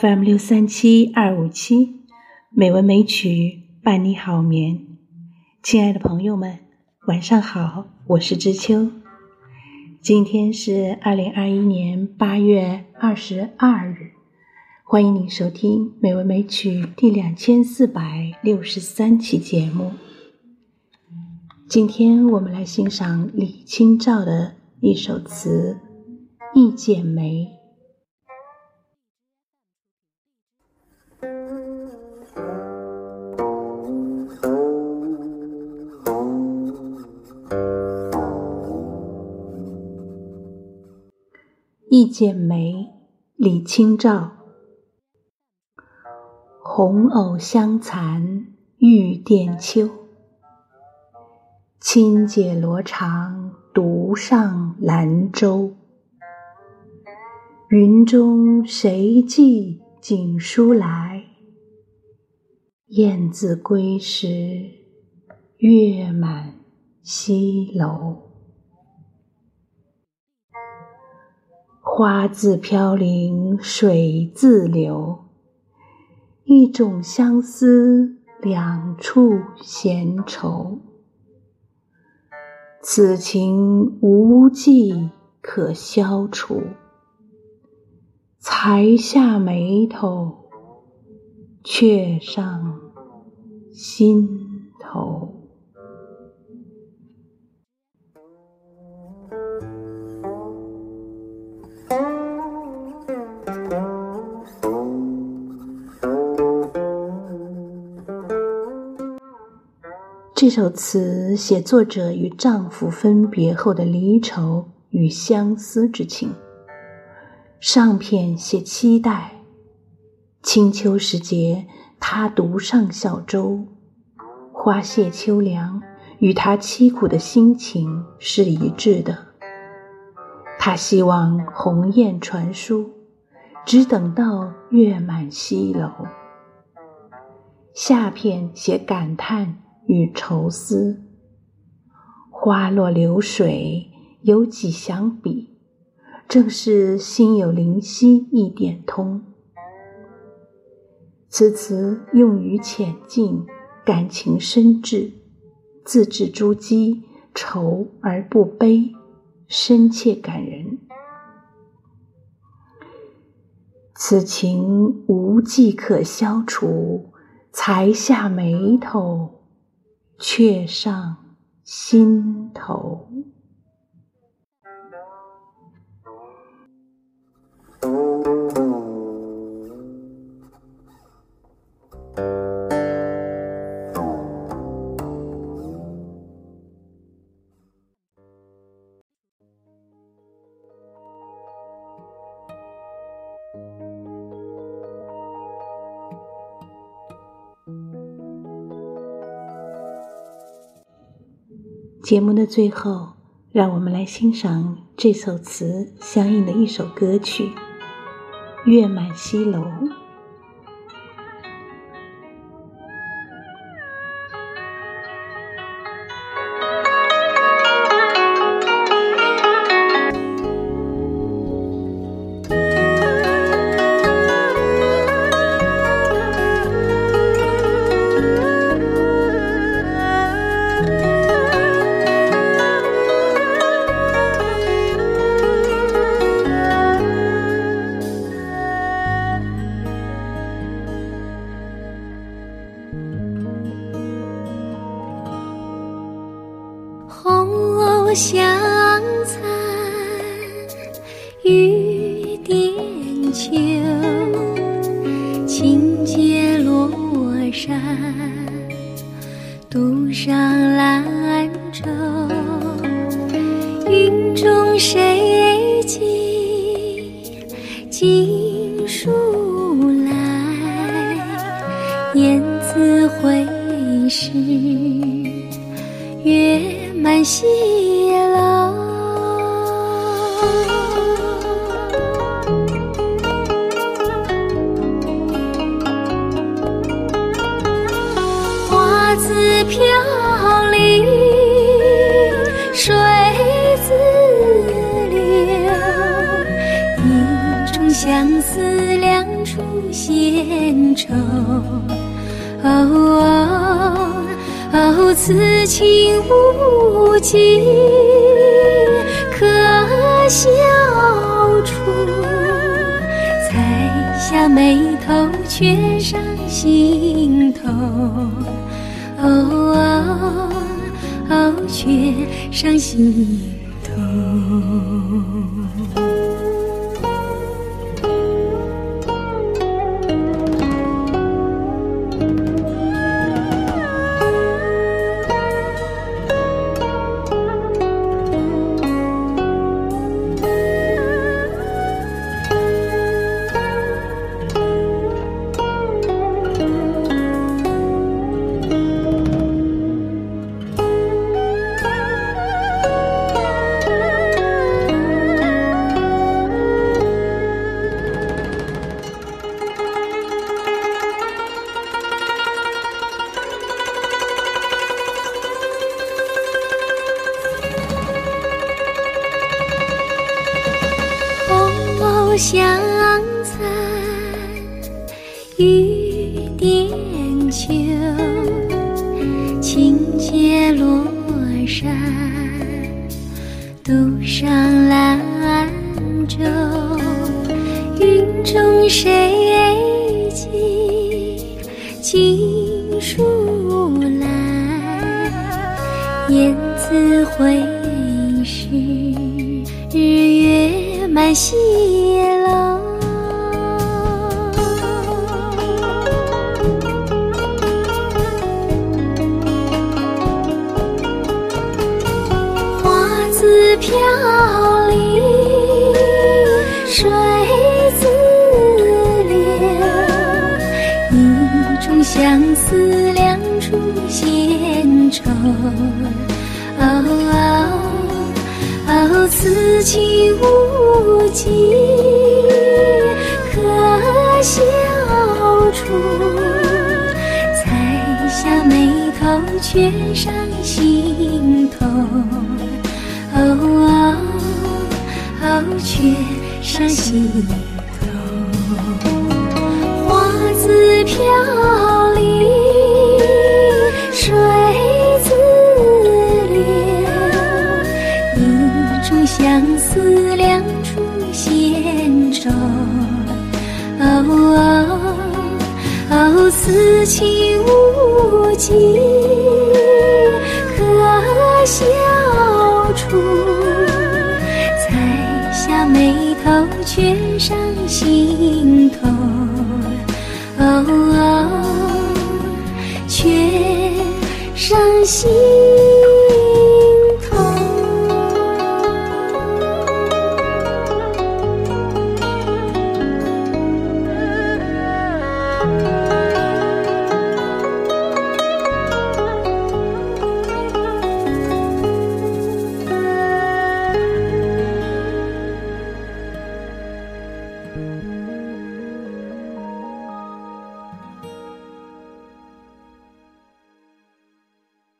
FM 六三七二五七，美文美曲伴你好眠。亲爱的朋友们，晚上好，我是知秋。今天是二零二一年八月二十二日，欢迎您收听《美文美曲》第两千四百六十三期节目。今天我们来欣赏李清照的一首词《一剪梅》。一剪梅，李清照。红藕香残玉簟秋，轻解罗裳独上兰舟。云中谁寄锦书来？雁字归时，月满西楼。花自飘零水自流，一种相思两处闲愁。此情无计可消除，才下眉头，却上心头。这首词写作者与丈夫分别后的离愁与相思之情。上片写期待，清秋时节，他独上小舟，花谢秋凉，与他凄苦的心情是一致的。他希望鸿雁传书，只等到月满西楼。下片写感叹。与愁思，花落流水有几相比？正是心有灵犀一点通。此词用语浅近，感情深挚，字字珠玑，愁而不悲，深切感人。此情无计可消除，才下眉头。却上心头。节目的最后，让我们来欣赏这首词相应的一首歌曲《月满西楼》。花自。飘零水自流，一种相思两处闲愁。哦哦哦，此情无计可消除，才下眉头却上心头。哦哦哦，却上心头。香残玉点秋，轻解罗衫，独上兰舟。云中谁寄锦书来？雁字回时，西楼。花自飘零，水自流。一种相思，两处闲愁。此情无计可消除，才下眉头却上心头。哦哦哦，却上心头。花自飘此情无计可消除，才下眉头却上心头。哦哦，却上心。